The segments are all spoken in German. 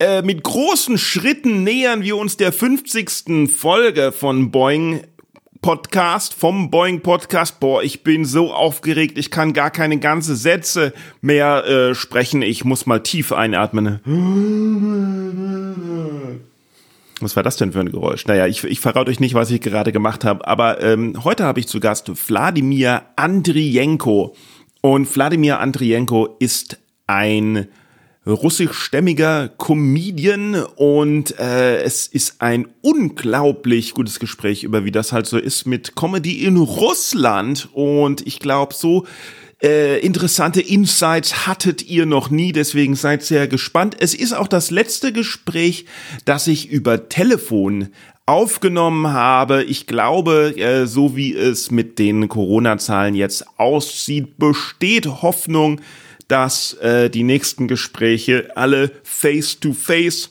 Äh, mit großen Schritten nähern wir uns der 50. Folge von Boing Podcast, vom Boing Podcast. Boah, ich bin so aufgeregt, ich kann gar keine ganze Sätze mehr äh, sprechen. Ich muss mal tief einatmen. Was war das denn für ein Geräusch? Naja, ich, ich verrate euch nicht, was ich gerade gemacht habe, aber ähm, heute habe ich zu Gast Wladimir Andrienko. Und Wladimir Andrienko ist ein russischstämmiger Comedian und äh, es ist ein unglaublich gutes Gespräch über wie das halt so ist mit Comedy in Russland und ich glaube so äh, interessante Insights hattet ihr noch nie, deswegen seid sehr gespannt. Es ist auch das letzte Gespräch, das ich über Telefon aufgenommen habe. Ich glaube, äh, so wie es mit den Corona-Zahlen jetzt aussieht, besteht Hoffnung, dass äh, die nächsten Gespräche alle face-to-face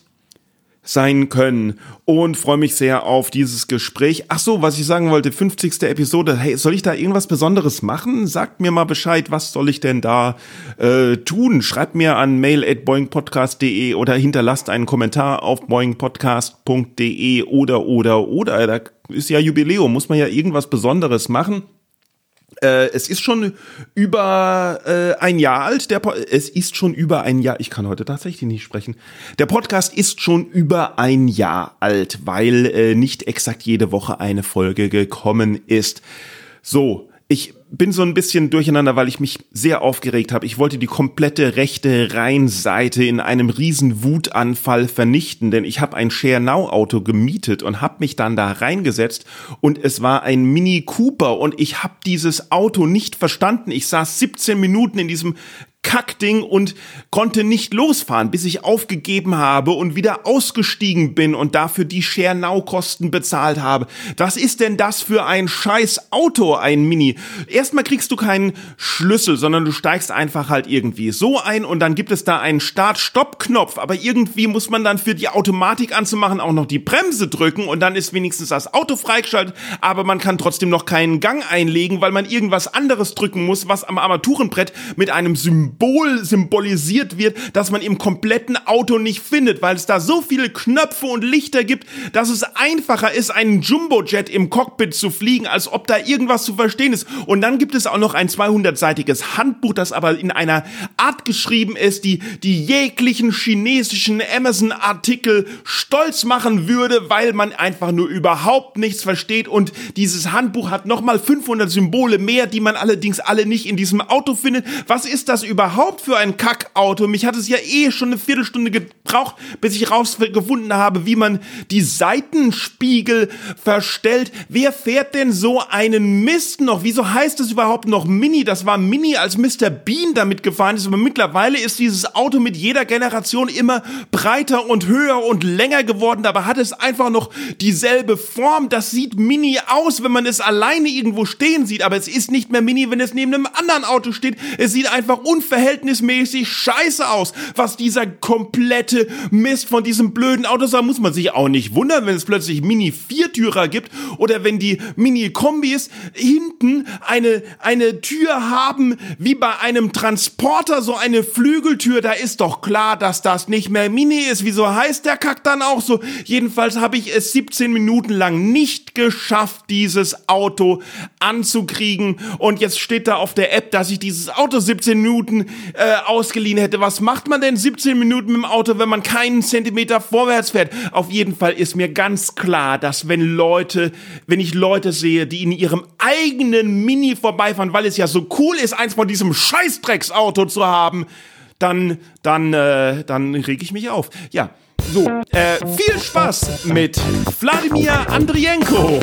sein können und freue mich sehr auf dieses Gespräch. Ach so, was ich sagen wollte, 50. Episode. Hey, soll ich da irgendwas Besonderes machen? Sagt mir mal Bescheid, was soll ich denn da äh, tun? Schreibt mir an mail at boingpodcast.de oder hinterlasst einen Kommentar auf boingpodcast.de oder oder oder. Da ist ja Jubiläum, muss man ja irgendwas Besonderes machen. Äh, es ist schon über äh, ein Jahr alt. Der po es ist schon über ein Jahr. Ich kann heute tatsächlich nicht sprechen. Der Podcast ist schon über ein Jahr alt, weil äh, nicht exakt jede Woche eine Folge gekommen ist. So, ich bin so ein bisschen durcheinander, weil ich mich sehr aufgeregt habe. Ich wollte die komplette rechte Rheinseite in einem riesen Wutanfall vernichten, denn ich habe ein Share Now Auto gemietet und habe mich dann da reingesetzt und es war ein Mini Cooper und ich habe dieses Auto nicht verstanden. Ich saß 17 Minuten in diesem Kackding und konnte nicht losfahren, bis ich aufgegeben habe und wieder ausgestiegen bin und dafür die Share Now Kosten bezahlt habe. Was ist denn das für ein scheiß Auto, ein Mini? Erstmal kriegst du keinen Schlüssel, sondern du steigst einfach halt irgendwie so ein und dann gibt es da einen Start-Stopp-Knopf, aber irgendwie muss man dann für die Automatik anzumachen auch noch die Bremse drücken und dann ist wenigstens das Auto freigeschaltet, aber man kann trotzdem noch keinen Gang einlegen, weil man irgendwas anderes drücken muss, was am Armaturenbrett mit einem Symbol Symbol symbolisiert wird, dass man im kompletten Auto nicht findet, weil es da so viele Knöpfe und Lichter gibt, dass es einfacher ist, einen Jumbojet im Cockpit zu fliegen, als ob da irgendwas zu verstehen ist. Und dann gibt es auch noch ein 200-seitiges Handbuch, das aber in einer Art geschrieben ist, die die jeglichen chinesischen Amazon-Artikel stolz machen würde, weil man einfach nur überhaupt nichts versteht. Und dieses Handbuch hat nochmal 500 Symbole mehr, die man allerdings alle nicht in diesem Auto findet. Was ist das überhaupt? Überhaupt für ein Kackauto? Mich hat es ja eh schon eine Viertelstunde gebraucht, bis ich rausgefunden habe, wie man die Seitenspiegel verstellt. Wer fährt denn so einen Mist noch? Wieso heißt es überhaupt noch Mini? Das war Mini, als Mr. Bean damit gefahren ist, aber mittlerweile ist dieses Auto mit jeder Generation immer breiter und höher und länger geworden. Dabei hat es einfach noch dieselbe Form. Das sieht Mini aus, wenn man es alleine irgendwo stehen sieht, aber es ist nicht mehr Mini, wenn es neben einem anderen Auto steht. Es sieht einfach unverhältnismäßig verhältnismäßig scheiße aus, was dieser komplette Mist von diesem blöden Auto Da muss man sich auch nicht wundern, wenn es plötzlich Mini-Viertürer gibt oder wenn die Mini-Kombis hinten eine, eine Tür haben, wie bei einem Transporter, so eine Flügeltür. Da ist doch klar, dass das nicht mehr Mini ist. Wieso heißt der Kack dann auch so? Jedenfalls habe ich es 17 Minuten lang nicht geschafft, dieses Auto anzukriegen. Und jetzt steht da auf der App, dass ich dieses Auto 17 Minuten äh, ausgeliehen hätte. Was macht man denn 17 Minuten mit dem Auto, wenn man keinen Zentimeter vorwärts fährt? Auf jeden Fall ist mir ganz klar, dass wenn Leute, wenn ich Leute sehe, die in ihrem eigenen Mini vorbeifahren, weil es ja so cool ist, eins von diesem Scheißdrecksauto zu haben, dann, dann, äh, dann reg ich mich auf. Ja. So, äh, viel Spaß mit Wladimir Andrienko.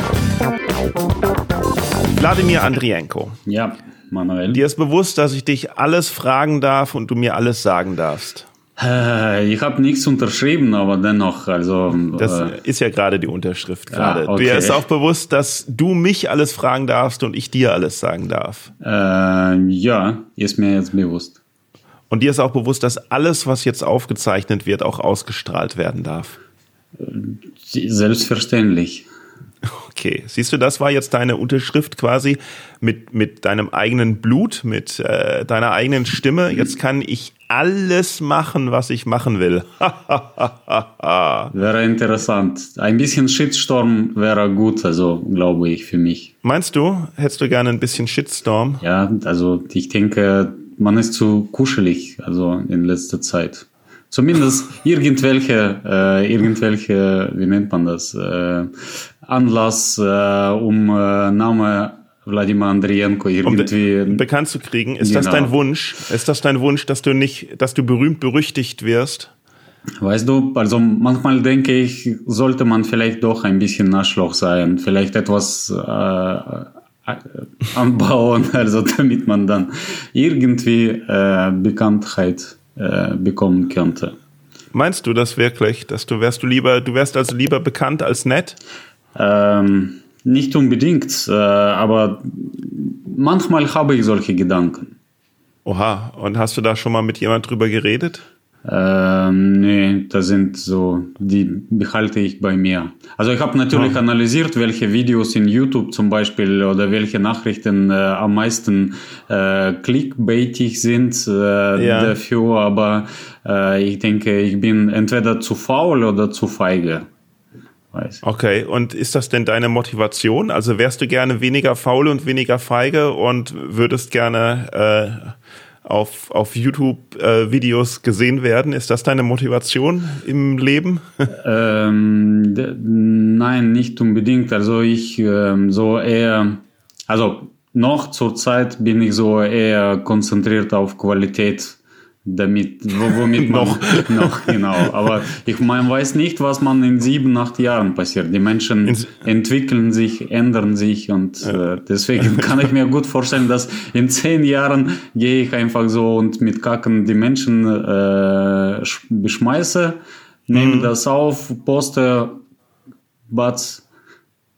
Wladimir Andrienko. Ja. Manuel. Dir ist bewusst, dass ich dich alles fragen darf und du mir alles sagen darfst. Äh, ich habe nichts unterschrieben, aber dennoch, also. Das äh, ist ja gerade die Unterschrift gerade. Ja, okay. Dir ist auch bewusst, dass du mich alles fragen darfst und ich dir alles sagen darf. Äh, ja, ist mir jetzt bewusst. Und dir ist auch bewusst, dass alles, was jetzt aufgezeichnet wird, auch ausgestrahlt werden darf. Selbstverständlich. Okay, siehst du, das war jetzt deine Unterschrift quasi mit, mit deinem eigenen Blut, mit äh, deiner eigenen Stimme. Jetzt kann ich alles machen, was ich machen will. wäre interessant. Ein bisschen Shitstorm wäre gut, also glaube ich für mich. Meinst du, hättest du gerne ein bisschen Shitstorm? Ja, also ich denke, man ist zu kuschelig, also in letzter Zeit zumindest irgendwelche, äh, irgendwelche, wie nennt man das, äh, Anlass, äh, um äh, Name Wladimir Andrienko irgendwie um bekannt zu kriegen. Ist genau. das dein Wunsch? Ist das dein Wunsch, dass du nicht, dass du berühmt berüchtigt wirst? Weißt du, also manchmal denke ich, sollte man vielleicht doch ein bisschen Naschloch sein, vielleicht etwas äh, anbauen, also damit man dann irgendwie äh, Bekanntheit äh, bekommen könnte. Meinst du das wirklich, dass du wärst du lieber, du wärst also lieber bekannt als nett? Ähm, nicht unbedingt, äh, aber manchmal habe ich solche Gedanken. Oha, und hast du da schon mal mit jemand drüber geredet? Ähm, nee, das sind so, die behalte ich bei mir. Also ich habe natürlich oh. analysiert, welche Videos in YouTube zum Beispiel oder welche Nachrichten äh, am meisten äh, clickbaitig sind äh, ja. dafür, aber äh, ich denke, ich bin entweder zu faul oder zu feige. Weiß. Okay, und ist das denn deine Motivation? Also wärst du gerne weniger faul und weniger feige und würdest gerne äh, auf, auf YouTube äh, Videos gesehen werden. Ist das deine Motivation im Leben? ähm, nein, nicht unbedingt. Also ich ähm, so eher, also noch zur Zeit bin ich so eher konzentriert auf Qualität damit, womit noch, noch, genau. Aber ich man weiß nicht, was man in sieben, acht Jahren passiert. Die Menschen in, entwickeln sich, ändern sich und ja. äh, deswegen kann ich mir gut vorstellen, dass in zehn Jahren gehe ich einfach so und mit Kacken die Menschen äh, beschmeiße, nehme mhm. das auf, poste, Batz,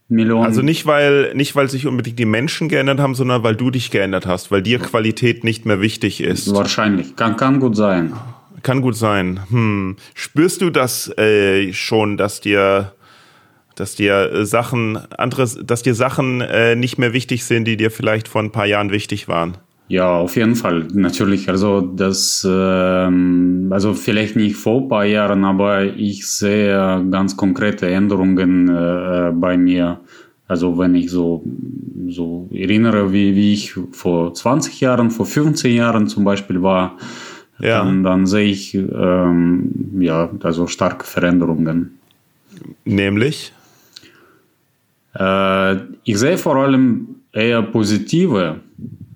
Millionen. Also nicht weil nicht weil sich unbedingt die Menschen geändert haben, sondern weil du dich geändert hast, weil dir Qualität nicht mehr wichtig ist. Wahrscheinlich kann kann gut sein. Kann gut sein. Hm. Spürst du das äh, schon, dass dir dass dir äh, Sachen anderes, dass dir Sachen äh, nicht mehr wichtig sind, die dir vielleicht vor ein paar Jahren wichtig waren? Ja, auf jeden Fall, natürlich. Also das, ähm, also vielleicht nicht vor ein paar Jahren, aber ich sehe ganz konkrete Änderungen äh, bei mir. Also wenn ich so, so erinnere, wie, wie ich vor 20 Jahren, vor 15 Jahren zum Beispiel war, ja. dann, dann sehe ich ähm, ja also starke Veränderungen. Nämlich? Äh, ich sehe vor allem eher positive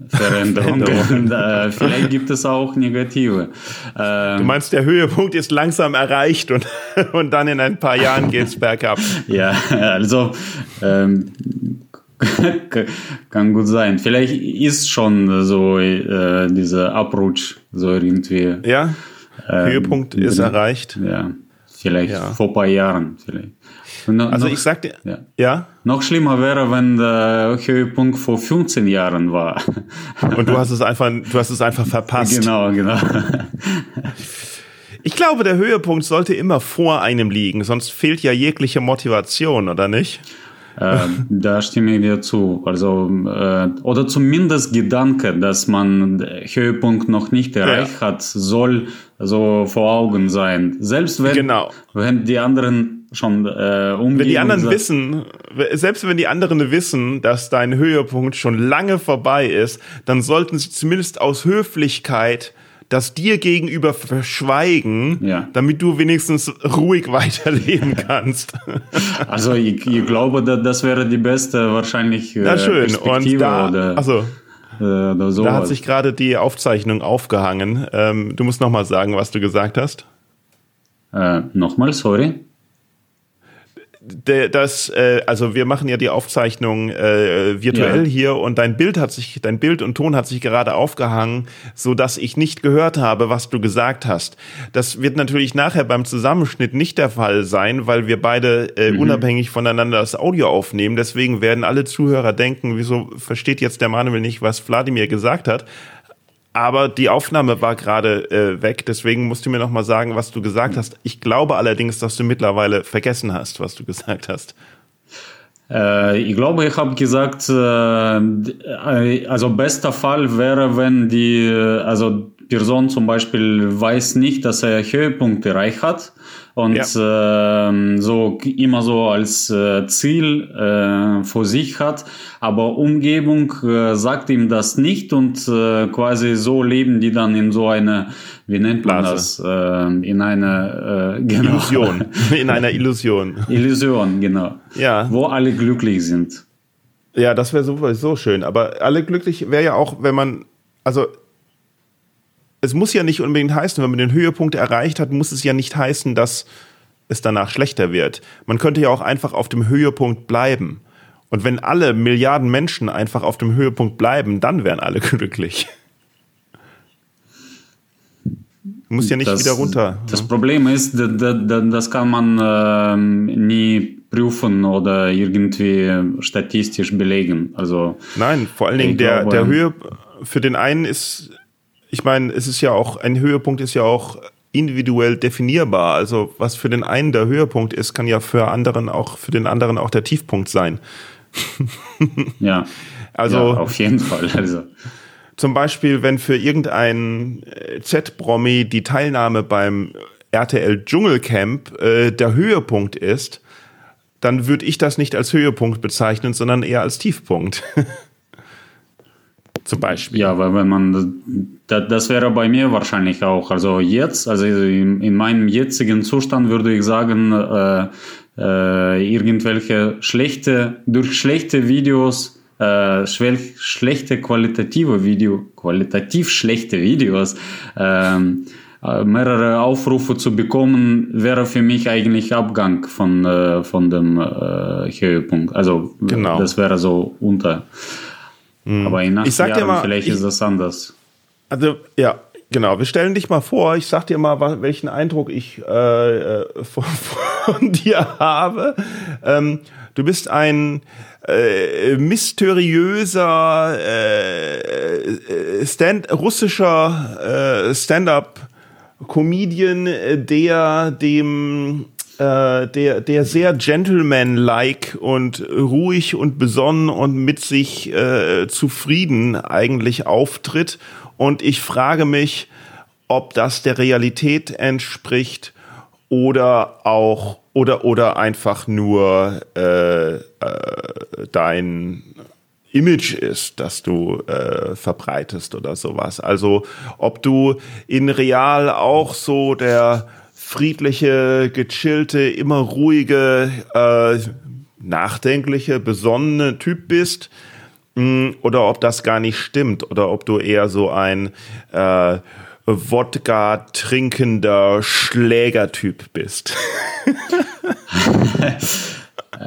Veränderungen. Äh, vielleicht gibt es auch negative. Ähm, du meinst, der Höhepunkt ist langsam erreicht und, und dann in ein paar Jahren geht es bergab. Ja, also ähm, kann gut sein. Vielleicht ist schon so äh, dieser Abrutsch so irgendwie. Ja, ähm, Höhepunkt ist erreicht. Ja, vielleicht ja. vor ein paar Jahren vielleicht. No, also noch, ich sagte, ja. ja. Noch schlimmer wäre, wenn der Höhepunkt vor 15 Jahren war. Und du hast es einfach, du hast es einfach verpasst. Genau, genau. Ich glaube, der Höhepunkt sollte immer vor einem liegen, sonst fehlt ja jegliche Motivation, oder nicht? Äh, da stimme ich dir zu. Also, äh, oder zumindest Gedanke, dass man Höhepunkt noch nicht erreicht ja. hat, soll so vor Augen sein. Selbst wenn, genau. wenn die anderen schon äh, umgehen. Wenn die anderen wissen, selbst wenn die anderen wissen, dass dein Höhepunkt schon lange vorbei ist, dann sollten sie zumindest aus Höflichkeit das dir gegenüber verschweigen, ja. damit du wenigstens ruhig weiterleben kannst. Also ich, ich glaube, das wäre die beste wahrscheinlich äh, Na schön. Perspektive Und da, oder, also, äh, so. Da hat sich gerade die Aufzeichnung aufgehangen. Ähm, du musst noch mal sagen, was du gesagt hast. Äh, nochmal, sorry das, äh, also wir machen ja die Aufzeichnung äh, virtuell ja. hier und dein Bild hat sich, dein Bild und Ton hat sich gerade aufgehangen, so dass ich nicht gehört habe, was du gesagt hast. Das wird natürlich nachher beim Zusammenschnitt nicht der Fall sein, weil wir beide äh, mhm. unabhängig voneinander das Audio aufnehmen. Deswegen werden alle Zuhörer denken, wieso versteht jetzt der Manuel nicht, was Wladimir gesagt hat. Aber die Aufnahme war gerade äh, weg, deswegen musst du mir noch mal sagen, was du gesagt hast. Ich glaube allerdings, dass du mittlerweile vergessen hast, was du gesagt hast. Äh, ich glaube, ich habe gesagt, äh, also bester Fall wäre, wenn die, also Person zum Beispiel weiß nicht, dass er Höhepunkt erreicht hat und ja. äh, so immer so als äh, Ziel äh, vor sich hat, aber Umgebung äh, sagt ihm das nicht und äh, quasi so leben die dann in so eine, wie nennt man Blase. das, äh, in einer äh, genau. Illusion, in einer Illusion. Illusion, genau. Ja. Wo alle glücklich sind. Ja, das wäre sowieso schön, aber alle glücklich wäre ja auch, wenn man, also es muss ja nicht unbedingt heißen, wenn man den Höhepunkt erreicht hat, muss es ja nicht heißen, dass es danach schlechter wird. Man könnte ja auch einfach auf dem Höhepunkt bleiben. Und wenn alle Milliarden Menschen einfach auf dem Höhepunkt bleiben, dann wären alle glücklich. Du musst ja nicht das, wieder runter. Das Problem ist, das kann man ähm, nie prüfen oder irgendwie statistisch belegen. Also Nein, vor allen Dingen der, glaube, der Höhe für den einen ist ich meine, es ist ja auch, ein Höhepunkt ist ja auch individuell definierbar. Also was für den einen der Höhepunkt ist, kann ja für anderen auch, für den anderen auch der Tiefpunkt sein. ja. Also ja, auf jeden Fall. Also. Zum Beispiel, wenn für irgendein äh, Z-Promi die Teilnahme beim RTL Dschungelcamp äh, der Höhepunkt ist, dann würde ich das nicht als Höhepunkt bezeichnen, sondern eher als Tiefpunkt. zum Beispiel. Ja, weil wenn man, das, das wäre bei mir wahrscheinlich auch, also jetzt, also in, in meinem jetzigen Zustand würde ich sagen, äh, äh, irgendwelche schlechte, durch schlechte Videos, äh, schlechte qualitative Video, qualitativ schlechte Videos, ähm, äh, mehrere Aufrufe zu bekommen, wäre für mich eigentlich Abgang von, äh, von dem äh, Höhepunkt. Also genau. das wäre so unter. Mhm. Aber in acht Jahren mal, vielleicht ich, ist das anders. Also ja, genau. Wir stellen dich mal vor. Ich sag dir mal, welchen Eindruck ich äh, äh von, von, dir habe. Ähm, du bist ein äh, mysteriöser äh, äh Stand russischer äh, Stand-up Comedian, der dem äh, der, der sehr gentleman-like und ruhig und besonnen und mit sich äh, zufrieden eigentlich auftritt. Und ich frage mich, ob das der Realität entspricht oder auch oder oder einfach nur äh, äh, dein Image ist, das du äh, verbreitest oder sowas. Also ob du in real auch so der friedliche, gechillte, immer ruhige, äh, nachdenkliche, besonnene Typ bist mh, hm, oder ob das gar nicht stimmt oder ob du eher so ein äh, Wodka trinkender Schlägertyp bist.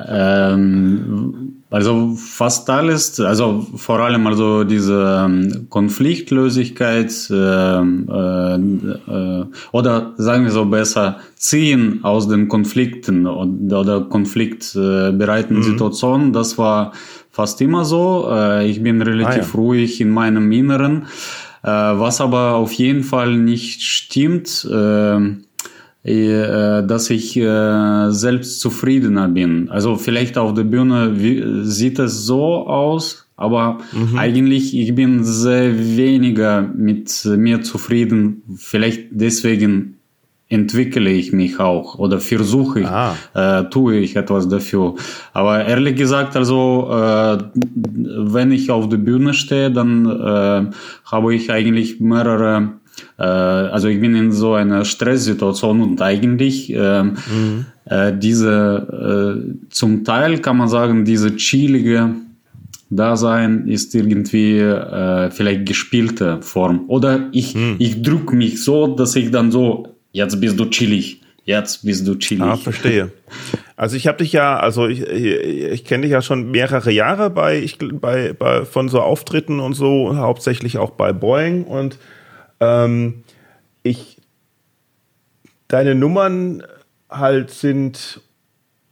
ähm, also fast alles, also vor allem also diese ähm, Konfliktlosigkeit äh, äh, äh, oder sagen wir so besser ziehen aus den Konflikten oder konfliktbereiten mhm. Situationen, das war fast immer so. Äh, ich bin relativ ah, ja. ruhig in meinem Inneren, äh, was aber auf jeden Fall nicht stimmt äh, äh, dass ich äh, selbst zufriedener bin. Also vielleicht auf der Bühne sieht es so aus, aber mhm. eigentlich ich bin sehr weniger mit mir zufrieden. Vielleicht deswegen entwickle ich mich auch oder versuche ich, ah. äh, tue ich etwas dafür. Aber ehrlich gesagt, also äh, wenn ich auf der Bühne stehe, dann äh, habe ich eigentlich mehrere äh, also ich bin in so einer Stresssituation und eigentlich äh, mhm. äh, diese äh, zum Teil kann man sagen, diese chillige Dasein ist irgendwie äh, vielleicht gespielte Form. Oder ich, mhm. ich drücke mich so, dass ich dann so, jetzt bist du chillig, jetzt bist du chillig. Ah, verstehe. Also ich habe dich ja, also ich, ich kenne dich ja schon mehrere Jahre bei, ich, bei, bei von so Auftritten und so, hauptsächlich auch bei Boeing und ähm, ich deine Nummern halt sind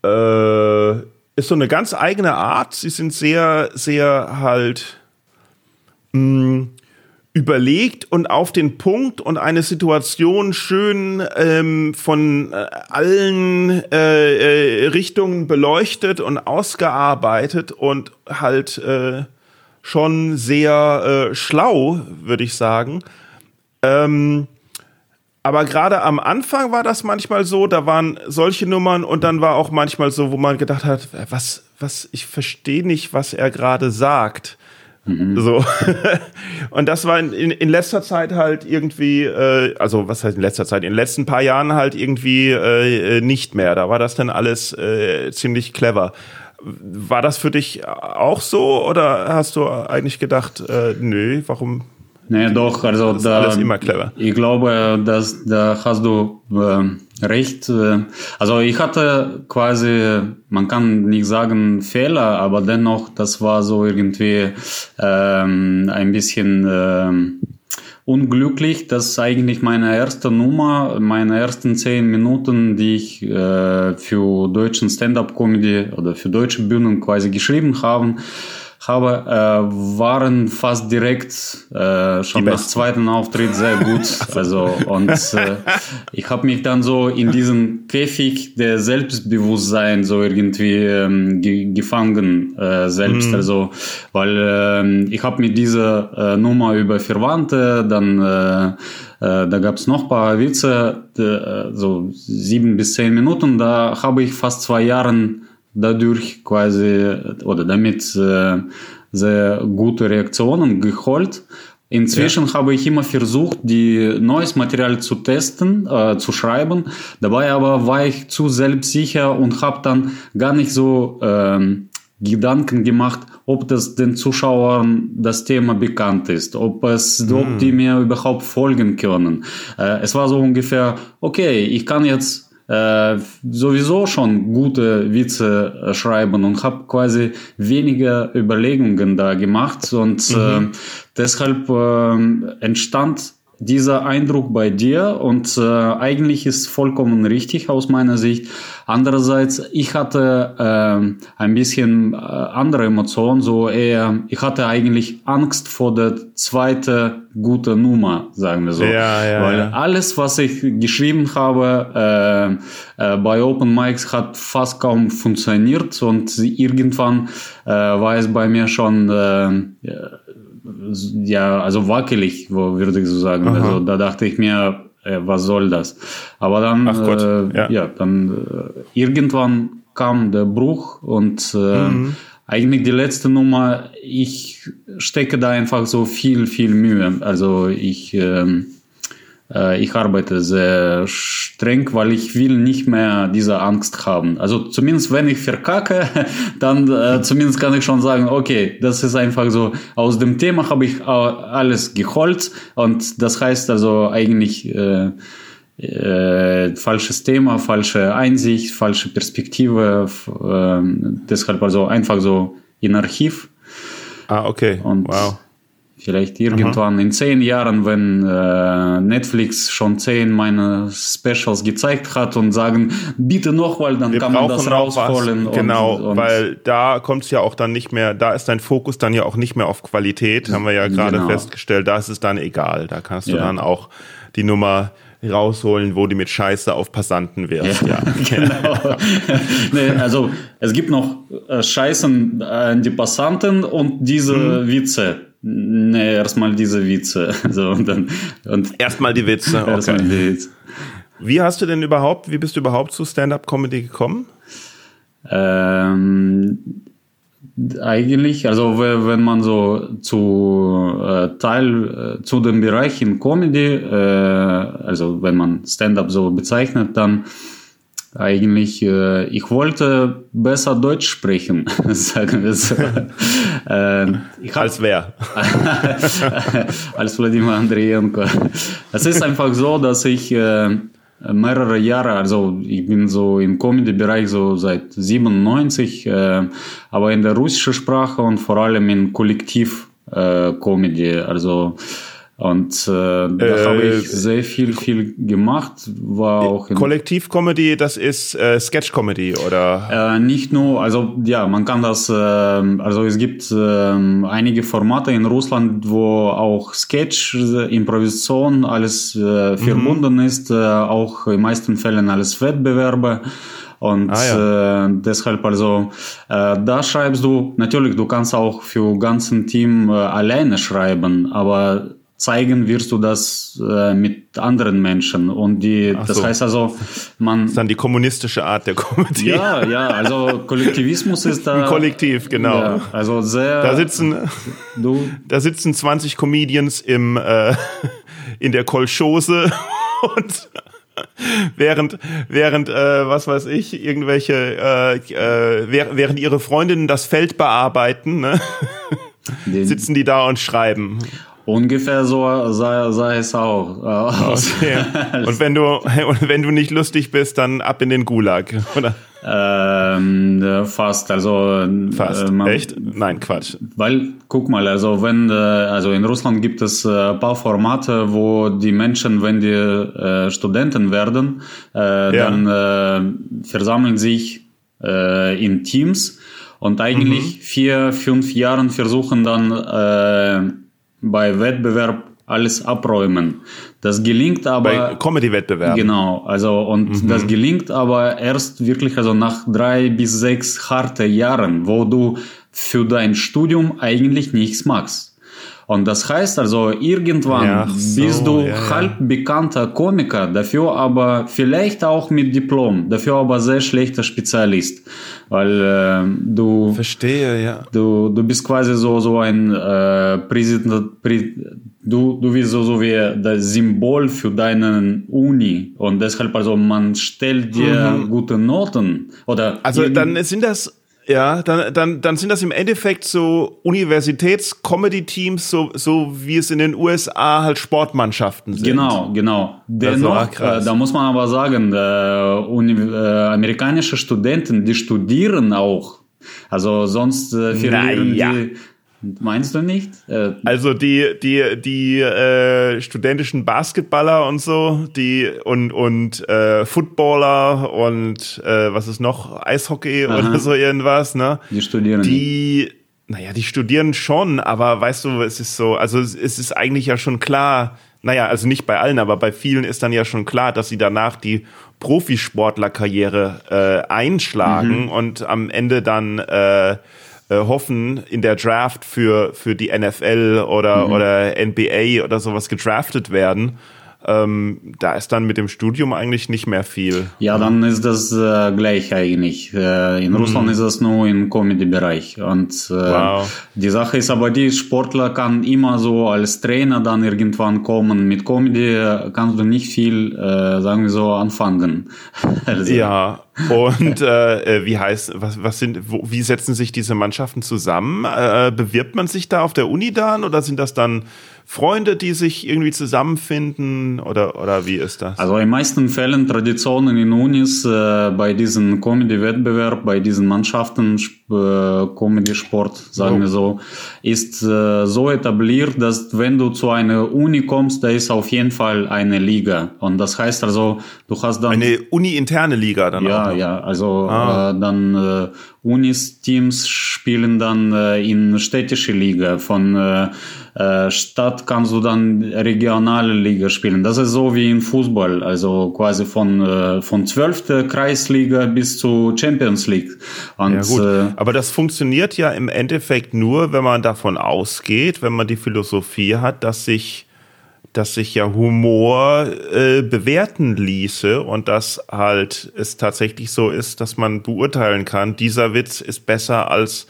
äh, ist so eine ganz eigene Art. Sie sind sehr, sehr halt mh, überlegt und auf den Punkt und eine Situation schön ähm, von äh, allen äh, äh, Richtungen beleuchtet und ausgearbeitet und halt äh, schon sehr äh, schlau, würde ich sagen. Ähm, aber gerade am Anfang war das manchmal so, da waren solche Nummern und dann war auch manchmal so, wo man gedacht hat, was, was, ich verstehe nicht, was er gerade sagt. Mhm. So. und das war in, in, in, letzter Zeit halt irgendwie, äh, also was heißt in letzter Zeit, in den letzten paar Jahren halt irgendwie äh, nicht mehr. Da war das dann alles äh, ziemlich clever. War das für dich auch so oder hast du eigentlich gedacht, äh, nö, warum? Nee, doch, also das ist da, alles immer clever. Ich glaube, dass da hast du äh, recht. Also ich hatte quasi, man kann nicht sagen Fehler, aber dennoch, das war so irgendwie ähm, ein bisschen äh, unglücklich, dass eigentlich meine erste Nummer, meine ersten zehn Minuten, die ich äh, für deutschen Stand-up-Comedy oder für deutsche Bühnen quasi geschrieben habe, habe, äh, waren fast direkt äh, schon nach zweiten Auftritt sehr gut. Also und äh, ich habe mich dann so in diesen Käfig der Selbstbewusstsein so irgendwie ähm, ge gefangen äh, selbst. Mhm. Also weil äh, ich habe mit dieser äh, Nummer über Verwandte dann äh, äh, da gab es noch paar Witze, äh, so sieben bis zehn Minuten. Da habe ich fast zwei Jahren dadurch quasi oder damit äh, sehr gute Reaktionen geholt. Inzwischen ja. habe ich immer versucht, die neues Material zu testen, äh, zu schreiben. Dabei aber war ich zu selbstsicher und habe dann gar nicht so äh, Gedanken gemacht, ob das den Zuschauern das Thema bekannt ist, ob es, mm. ob die mir überhaupt folgen können. Äh, es war so ungefähr, okay, ich kann jetzt äh, sowieso schon gute Witze schreiben und habe quasi weniger Überlegungen da gemacht und mhm. äh, deshalb äh, entstand dieser Eindruck bei dir und äh, eigentlich ist vollkommen richtig aus meiner Sicht. Andererseits, ich hatte äh, ein bisschen äh, andere Emotionen, so eher, ich hatte eigentlich Angst vor der zweite gute Nummer, sagen wir so. Ja, ja, Weil ja. alles, was ich geschrieben habe äh, äh, bei Open Mics, hat fast kaum funktioniert und irgendwann äh, war es bei mir schon äh, ja, also wackelig, würde ich so sagen. Aha. Also da dachte ich mir, äh, was soll das? Aber dann, äh, ja. ja. dann äh, irgendwann kam der Bruch und äh, mhm. eigentlich die letzte Nummer, ich stecke da einfach so viel, viel Mühe. Also ich ähm, äh, ich arbeite sehr streng, weil ich will nicht mehr diese Angst haben. Also zumindest wenn ich verkacke, dann äh, zumindest kann ich schon sagen, okay, das ist einfach so, aus dem Thema habe ich alles geholt und das heißt also eigentlich äh, äh, falsches Thema, falsche Einsicht, falsche Perspektive, äh, deshalb also einfach so in Archiv. Ah, okay. Und wow. Vielleicht irgendwann Aha. in zehn Jahren, wenn äh, Netflix schon zehn meiner Specials gezeigt hat und sagen, bitte noch, weil dann Wir kann man das rausholen. Und, genau, und, weil da kommt es ja auch dann nicht mehr, da ist dein Fokus dann ja auch nicht mehr auf Qualität, haben wir ja gerade genau. festgestellt. Da ist es dann egal. Da kannst du ja. dann auch die Nummer rausholen, wo du mit Scheiße auf Passanten wirst. Ja, ja. genau. nee, also es gibt noch äh, Scheißen an äh, die Passanten und diese hm. Witze Nee, erstmal diese Witze. So, und dann, und erstmal die Witze, okay. Erstmal die Witze. Wie hast du denn überhaupt, wie bist du überhaupt zu Stand-Up-Comedy gekommen? Ähm, eigentlich, also wenn man so zu äh, Teil äh, zu dem Bereich in Comedy, äh, also wenn man Stand-up so bezeichnet, dann eigentlich, äh, ich wollte besser Deutsch sprechen, sagen wir so. Äh, ich hab, als wer? als Wladimir Andrienko. Es ist einfach so, dass ich, äh, mehrere Jahre, also ich bin so im Comedy-Bereich so seit 97, äh, aber in der russischen Sprache und vor allem in Kollektiv-Comedy, also und äh, da äh, habe ich sehr viel, viel gemacht. War auch Kollektiv-Comedy, das ist äh, Sketch-Comedy, oder? Äh, nicht nur, also ja, man kann das, äh, also es gibt äh, einige Formate in Russland, wo auch Sketch, Improvisation, alles äh, verbunden mhm. ist, äh, auch in meisten Fällen alles Wettbewerbe. Und ah, ja. äh, deshalb also, äh, da schreibst du, natürlich, du kannst auch für ganzen Team äh, alleine schreiben, aber zeigen wirst du das äh, mit anderen Menschen und die Ach das so. heißt also man das ist dann die kommunistische Art der Komödie ja ja also Kollektivismus ist da ein Kollektiv genau ja, also sehr da sitzen du da sitzen 20 Comedians im äh, in der Kolchose und während während äh, was weiß ich irgendwelche äh, äh, während ihre Freundinnen das Feld bearbeiten ne? sitzen die da und schreiben Ungefähr so sah, sah es auch aus. Okay. Und wenn du und wenn du nicht lustig bist, dann ab in den Gulag, oder? Ähm, fast, also fast. Äh, man, Echt? Nein, Quatsch. Weil guck mal, also wenn äh, also in Russland gibt es äh, paar Formate, wo die Menschen, wenn die äh, Studenten werden, äh, ja. dann äh, versammeln sich äh, in Teams und eigentlich mhm. vier, fünf Jahren versuchen dann äh, bei Wettbewerb alles abräumen. Das gelingt aber. Bei Comedy-Wettbewerben. Genau, also und mhm. das gelingt aber erst wirklich also nach drei bis sechs harte Jahren, wo du für dein Studium eigentlich nichts machst. Und das heißt also, irgendwann ja, so, bist du ja, halb bekannter Komiker, dafür aber vielleicht auch mit Diplom, dafür aber sehr schlechter Spezialist. Weil äh, du. Verstehe, ja. Du, du bist quasi so, so ein äh, Präsident. Prä, du, du bist so, so wie das Symbol für deinen Uni. Und deshalb, also man stellt dir mhm. gute Noten. Oder also dann sind das ja, dann, dann, dann sind das im Endeffekt so Universitäts-Comedy-Teams, so, so wie es in den USA halt Sportmannschaften sind. Genau, genau. Dennoch, äh, da muss man aber sagen, äh, Uni äh, amerikanische Studenten, die studieren auch. Also sonst äh, verlieren naja. die Meinst du nicht? Äh, also die die die äh, studentischen Basketballer und so, die und und äh, Footballer und äh, was ist noch Eishockey Aha. oder so irgendwas, ne? Die studieren. Die naja, die studieren schon, aber weißt du, es ist so, also es ist eigentlich ja schon klar, naja, also nicht bei allen, aber bei vielen ist dann ja schon klar, dass sie danach die Profisportlerkarriere äh, einschlagen mhm. und am Ende dann äh, äh, hoffen, in der Draft für, für die NFL oder, mhm. oder NBA oder sowas gedraftet werden ähm, da ist dann mit dem Studium eigentlich nicht mehr viel. Ja, dann ist das äh, gleich eigentlich. Äh, in mhm. Russland ist das nur im Comedy-Bereich. Und äh, wow. die Sache ist aber, die Sportler kann immer so als Trainer dann irgendwann kommen. Mit Comedy kannst du nicht viel, äh, sagen wir so, anfangen. also. Ja, und äh, äh, wie heißt, was, was sind, wo, wie setzen sich diese Mannschaften zusammen? Äh, bewirbt man sich da auf der Uni dann oder sind das dann Freunde, die sich irgendwie zusammenfinden oder, oder wie ist das? Also in meisten Fällen Traditionen in Unis äh, bei diesem Comedy-Wettbewerb, bei diesen Mannschaften, äh, Comedy-Sport, sagen oh. wir so, ist äh, so etabliert, dass wenn du zu einer Uni kommst, da ist auf jeden Fall eine Liga. Und das heißt also, du hast dann... Eine uni-interne Liga dann ja, auch. Ja, ja, also ah. äh, dann äh, Unis-Teams spielen dann äh, in städtische Liga von... Äh, äh, Stadt kannst du dann regionale Liga spielen. Das ist so wie im Fußball, also quasi von äh, von 12. Kreisliga bis zu Champions League. Und, ja, gut. Äh, Aber das funktioniert ja im Endeffekt nur, wenn man davon ausgeht, wenn man die Philosophie hat, dass sich dass sich ja Humor äh, bewerten ließe und dass halt es tatsächlich so ist, dass man beurteilen kann, dieser Witz ist besser als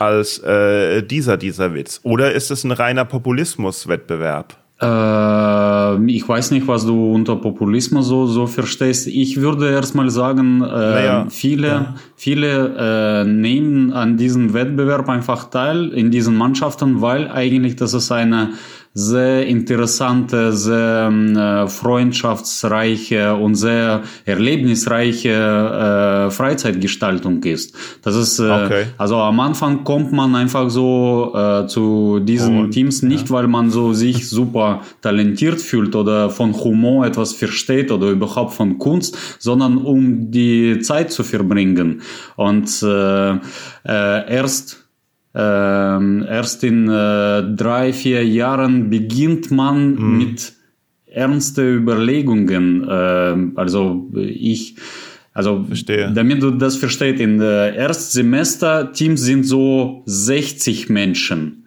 als äh, dieser, dieser Witz? Oder ist es ein reiner Populismuswettbewerb? Äh, ich weiß nicht, was du unter Populismus so, so verstehst. Ich würde erstmal sagen, äh, naja, viele, ja. viele äh, nehmen an diesem Wettbewerb einfach teil in diesen Mannschaften, weil eigentlich das ist eine sehr interessante, sehr äh, freundschaftsreiche und sehr erlebnisreiche äh, Freizeitgestaltung ist. Das ist äh, okay. also am Anfang kommt man einfach so äh, zu diesen und, Teams nicht, ja. weil man so sich super talentiert fühlt oder von Humor etwas versteht oder überhaupt von Kunst, sondern um die Zeit zu verbringen. Und äh, äh, erst ähm, erst in äh, drei, vier Jahren beginnt man mhm. mit ernste Überlegungen. Äh, also ich, also Verstehe. damit du das verstehst, in der Erstsemester Teams sind so 60 Menschen.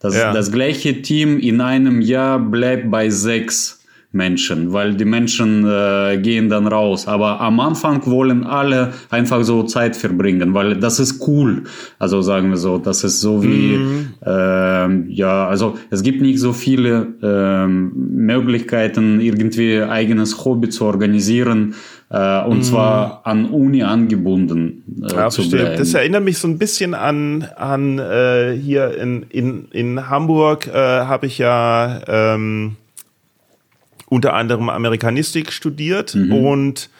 Das, ja. das gleiche Team in einem Jahr bleibt bei sechs. Menschen, weil die Menschen äh, gehen dann raus. Aber am Anfang wollen alle einfach so Zeit verbringen, weil das ist cool. Also sagen wir so, das ist so wie, mhm. äh, ja, also es gibt nicht so viele äh, Möglichkeiten, irgendwie eigenes Hobby zu organisieren. Äh, und mm. zwar an Uni angebunden äh, ja, zu bleiben. Das erinnert mich so ein bisschen an, an äh, hier in, in, in Hamburg äh, habe ich ja ähm, unter anderem Amerikanistik studiert mhm. und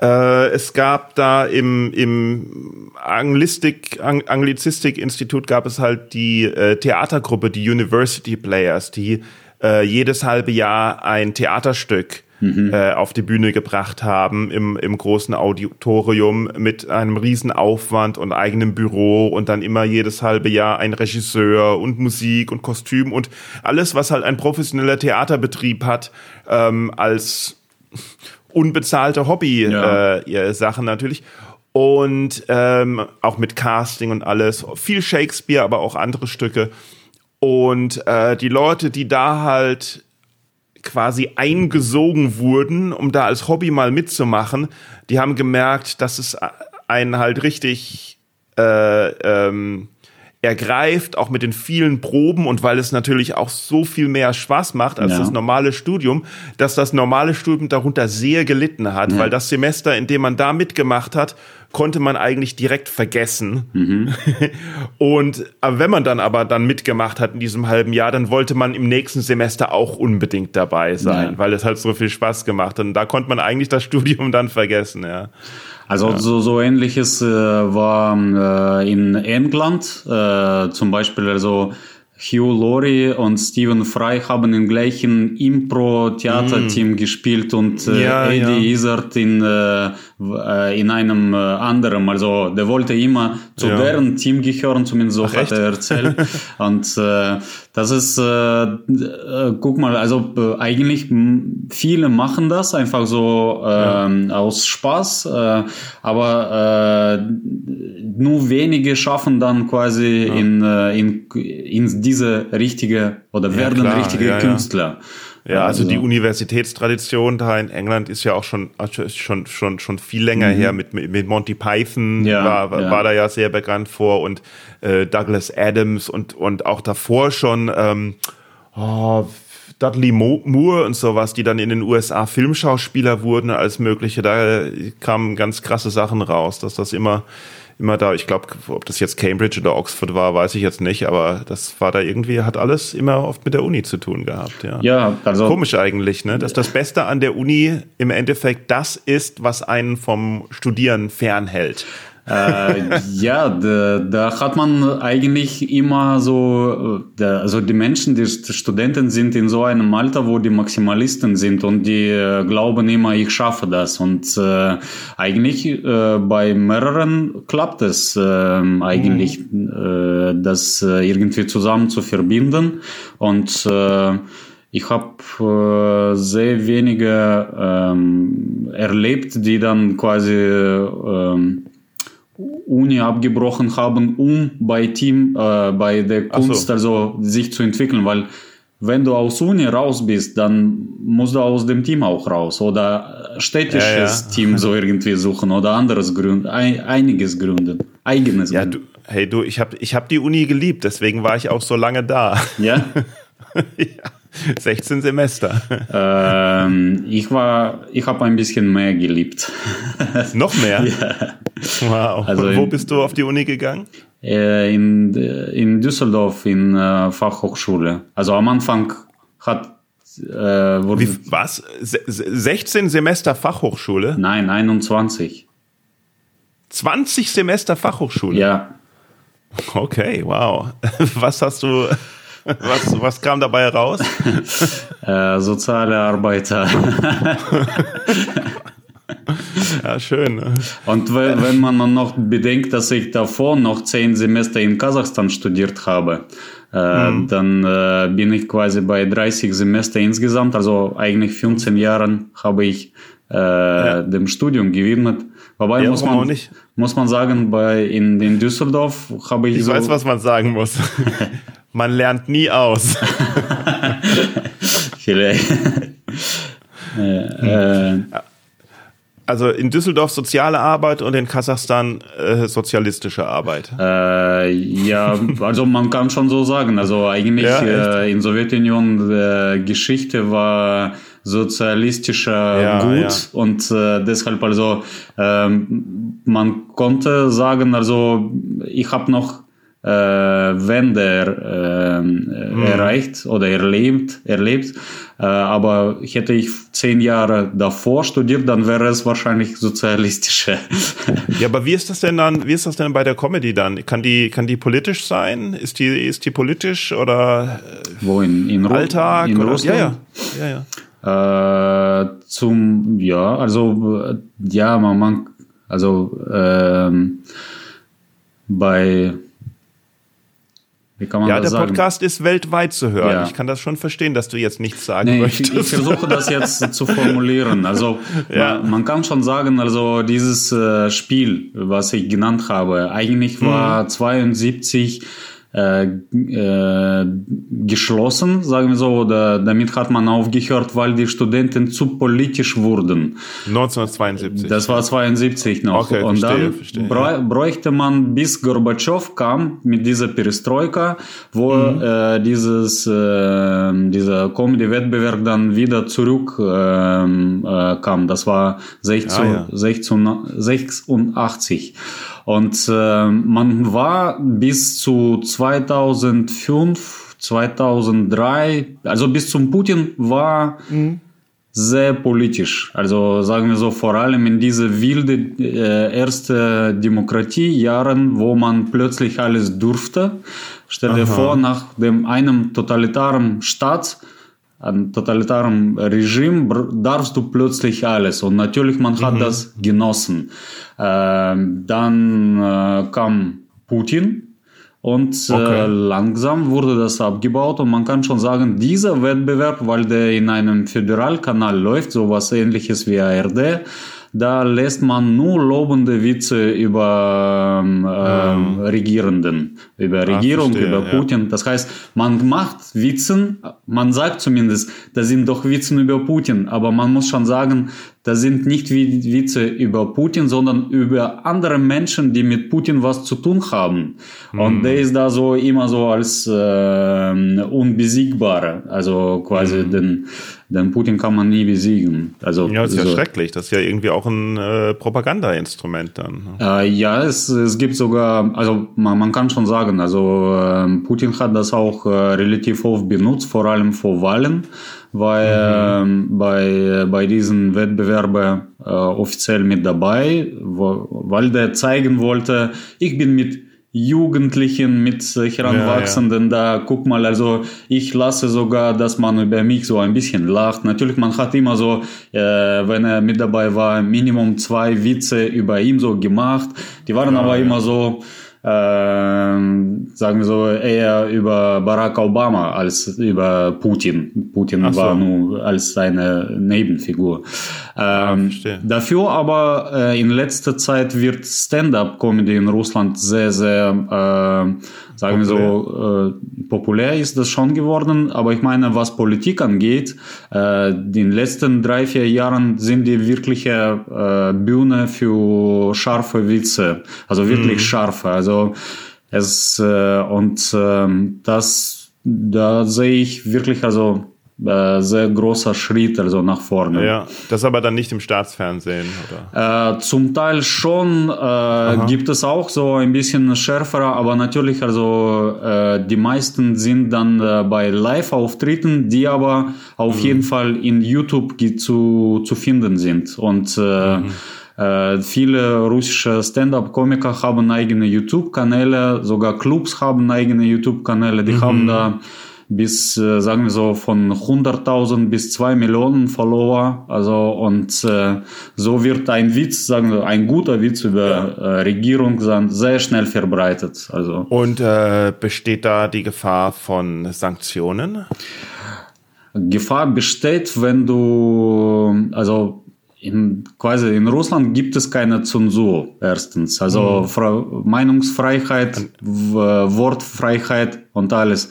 äh, es gab da im, im Anglistik, Ang Anglizistik-Institut gab es halt die äh, Theatergruppe, die University Players, die äh, jedes halbe Jahr ein Theaterstück mhm. äh, auf die Bühne gebracht haben im, im großen Auditorium mit einem riesen Aufwand und eigenem Büro und dann immer jedes halbe Jahr ein Regisseur und Musik und Kostüm und alles, was halt ein professioneller Theaterbetrieb hat, ähm, als unbezahlte Hobby-Sachen ja. äh, natürlich. Und ähm, auch mit Casting und alles. Viel Shakespeare, aber auch andere Stücke. Und äh, die Leute, die da halt quasi eingesogen wurden, um da als Hobby mal mitzumachen, die haben gemerkt, dass es einen halt richtig äh, ähm, ergreift, auch mit den vielen Proben und weil es natürlich auch so viel mehr Spaß macht als ja. das normale Studium, dass das normale Studium darunter sehr gelitten hat, ja. weil das Semester, in dem man da mitgemacht hat, konnte man eigentlich direkt vergessen. Mhm. Und wenn man dann aber dann mitgemacht hat in diesem halben Jahr, dann wollte man im nächsten Semester auch unbedingt dabei sein, ja. weil es halt so viel Spaß gemacht hat. Und da konnte man eigentlich das Studium dann vergessen, ja. Also ja. so, so ähnliches äh, war äh, in England, äh, zum Beispiel also Hugh Laurie und Stephen Fry haben im gleichen Impro-Theaterteam mm. gespielt und äh, ja, Eddie ja. Izzard in, äh, äh, in einem äh, anderen. Also der wollte immer zu ja. deren Team gehören, zumindest so Ach, hat er erzählt. und äh, das ist, äh, äh, guck mal, also äh, eigentlich viele machen das einfach so äh, ja. aus Spaß, äh, aber äh, nur wenige schaffen dann quasi in, äh, in, in diese richtige oder werden klar, richtige Künstler. Ja, also, also die Universitätstradition da in England ist ja auch schon also schon schon schon viel länger mhm. her mit mit Monty Python ja, war war, ja. war da ja sehr bekannt vor und äh, Douglas Adams und und auch davor schon ähm, oh, Dudley Moore und sowas, die dann in den USA Filmschauspieler wurden als mögliche. Da kamen ganz krasse Sachen raus, dass das immer immer da. Ich glaube, ob das jetzt Cambridge oder Oxford war, weiß ich jetzt nicht, aber das war da irgendwie, hat alles immer oft mit der Uni zu tun gehabt. Ja, ja also. Komisch eigentlich, ne? Dass das Beste an der Uni im Endeffekt das ist, was einen vom Studieren fernhält äh, ja, da, da, hat man eigentlich immer so, da, also die Menschen, die Studenten sind in so einem Alter, wo die Maximalisten sind und die äh, glauben immer, ich schaffe das. Und äh, eigentlich äh, bei mehreren klappt es ähm, eigentlich, mhm. das äh, irgendwie zusammen zu verbinden. Und ich habe äh, sehr wenige ähm, erlebt, die dann quasi ähm, Uni abgebrochen haben, um bei Team, äh, bei der Kunst so. also sich zu entwickeln, weil wenn du aus Uni raus bist, dann musst du aus dem Team auch raus oder städtisches ja, ja. Team so irgendwie suchen oder anderes gründen, ein, einiges gründen, eigenes ja, gründen. Du, hey du, ich habe ich hab die Uni geliebt, deswegen war ich auch so lange da. Ja? ja. 16 Semester. Ähm, ich war, ich habe ein bisschen mehr geliebt. Noch mehr? Ja. Wow. Also Wo in, bist du auf die Uni gegangen? Äh, in, in Düsseldorf in äh, Fachhochschule. Also am Anfang hat äh, Wie, was? 16 Semester Fachhochschule? Nein, 21. 20 Semester Fachhochschule? Ja. Okay, wow. Was hast du, was, was kam dabei raus? äh, soziale Arbeiter. ja, schön. Ne? Und wenn man noch bedenkt, dass ich davor noch zehn Semester in Kasachstan studiert habe, äh, mhm. dann äh, bin ich quasi bei 30 Semester insgesamt, also eigentlich 15 Jahren habe ich äh, ja. dem Studium gewidmet. Wobei ja, muss, man, muss man sagen, bei in, in Düsseldorf habe ich. Ich so weiß, was man sagen muss. man lernt nie aus. Vielleicht. äh, äh, also in Düsseldorf soziale Arbeit und in Kasachstan äh, sozialistische Arbeit. Äh, ja, also man kann schon so sagen. Also eigentlich ja, äh, in Sowjetunion äh, Geschichte war sozialistischer ja, Gut ja. und deshalb also ähm, man konnte sagen, also ich habe noch äh, Wende äh, mhm. erreicht oder erlebt, erlebt. Äh, aber hätte ich zehn Jahre davor studiert, dann wäre es wahrscheinlich sozialistische. ja, aber wie ist das denn dann, wie ist das denn bei der Comedy dann? Kann die, kann die politisch sein? Ist die, ist die politisch oder Wo in, in Alltag? In? Russland? Ja, ja. ja, ja. Äh, zum, ja, also, ja, man, man also, ähm, bei, wie kann man ja, das der sagen? Podcast ist weltweit zu hören. Ja. Ich kann das schon verstehen, dass du jetzt nichts sagen nee, möchtest. Ich, ich versuche das jetzt zu formulieren. Also ja. man, man, kann schon sagen, also dieses äh, Spiel, was ich genannt habe, eigentlich war mhm. 72 äh, äh, geschlossen, sagen wir so, oder damit hat man aufgehört, weil die Studenten zu politisch wurden. 1972. Das war 72 noch. Okay, Und verstehe, dann verstehe, ja. bräuchte man, bis Gorbatschow kam mit dieser Perestroika, wo mhm. äh, dieses, äh, dieser Comedy-Wettbewerb dann wieder zurück ähm, äh, kam. Das war 16, ah, ja. 16, 86. Und äh, man war bis zu 2005, 2003, also bis zum Putin war mhm. sehr politisch. Also sagen wir so, vor allem in diese wilde äh, erste Demokratiejahren, wo man plötzlich alles durfte. Stell dir Aha. vor, nach dem einem totalitären Staat ein totalitären Regime darfst du plötzlich alles. Und natürlich, man hat mhm. das genossen. Dann kam Putin und okay. langsam wurde das abgebaut und man kann schon sagen, dieser Wettbewerb, weil der in einem Föderalkanal läuft, sowas ähnliches wie ARD, da lässt man nur lobende Witze über ähm, mhm. Regierenden, über Regierung, verstehe, über Putin. Ja. Das heißt, man macht Witzen, man sagt zumindest, das sind doch Witzen über Putin, aber man muss schon sagen, das sind nicht Witze über Putin, sondern über andere Menschen, die mit Putin was zu tun haben. Mhm. Und der ist da so immer so als äh, unbesiegbar. Also quasi mhm. den, den Putin kann man nie besiegen. Also, ja, das ist so. ja schrecklich. Das ist ja irgendwie auch ein äh, Propagandainstrument dann. Äh, ja, es, es gibt sogar, also man, man kann schon sagen, also äh, Putin hat das auch äh, relativ oft benutzt, vor allem vor Wahlen war mhm. äh, bei, bei diesen Wettbewerben äh, offiziell mit dabei, weil der zeigen wollte, ich bin mit Jugendlichen, mit Heranwachsenden ja, ja. da, guck mal, also ich lasse sogar, dass man über mich so ein bisschen lacht. Natürlich, man hat immer so, äh, wenn er mit dabei war, Minimum zwei Witze über ihn so gemacht. Die waren ja, aber immer so, äh, sagen wir so, eher über Barack Obama als über Putin. Putin so. war nur als seine Nebenfigur. Ähm, ja, dafür aber äh, in letzter Zeit wird Stand-up-Comedy in Russland sehr, sehr, äh, sagen wir so, äh, populär ist das schon geworden. Aber ich meine, was Politik angeht, äh, in den letzten drei, vier Jahren sind die wirkliche äh, Bühne für scharfe Witze. Also wirklich mhm. scharfe. Also es, äh, und äh, das, da sehe ich wirklich, also äh, sehr großer Schritt, also nach vorne. Ja, das aber dann nicht im Staatsfernsehen, oder? Äh, zum Teil schon äh, gibt es auch so ein bisschen schärfere, aber natürlich, also äh, die meisten sind dann äh, bei Live-Auftritten, die aber auf mhm. jeden Fall in YouTube zu, zu finden sind. Und äh, mhm. Viele russische Stand-up-Komiker haben eigene YouTube-Kanäle, sogar Clubs haben eigene YouTube-Kanäle, die mhm. haben da bis, äh, sagen wir so, von 100.000 bis 2 Millionen Follower. Also, und äh, so wird ein Witz, sagen wir, ein guter Witz über äh, Regierung sehr schnell verbreitet. Also. Und äh, besteht da die Gefahr von Sanktionen? Gefahr besteht, wenn du, also in, quasi in Russland gibt es keine Zensur, erstens. Also mhm. Meinungsfreiheit, Wortfreiheit und alles.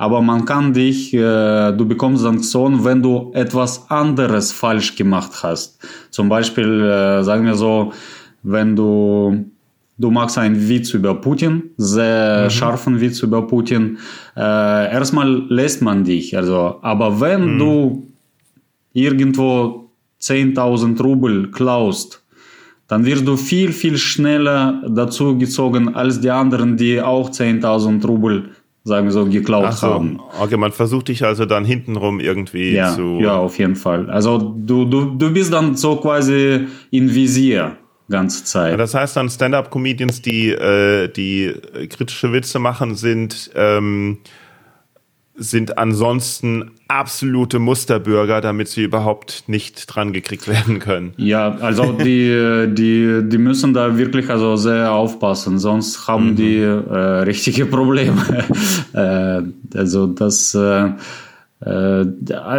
Aber man kann dich, äh, du bekommst Sanktionen, wenn du etwas anderes falsch gemacht hast. Zum Beispiel, äh, sagen wir so, wenn du du machst einen Witz über Putin, sehr mhm. scharfen Witz über Putin. Äh, erstmal lässt man dich, also, aber wenn mhm. du irgendwo 10.000 Rubel klaust, dann wirst du viel, viel schneller dazu gezogen als die anderen, die auch 10.000 Rubel sagen wir so, geklaut so. haben. Okay, man versucht dich also dann hintenrum irgendwie ja, zu. Ja, auf jeden Fall. Also du, du, du bist dann so quasi in Visier ganze Zeit. Ja, das heißt dann Stand-up-Comedians, die, äh, die kritische Witze machen, sind ähm, sind ansonsten absolute Musterbürger, damit sie überhaupt nicht dran gekriegt werden können. Ja, also die, die, die müssen da wirklich also sehr aufpassen, sonst haben mhm. die äh, richtige Probleme. äh, also das äh, äh,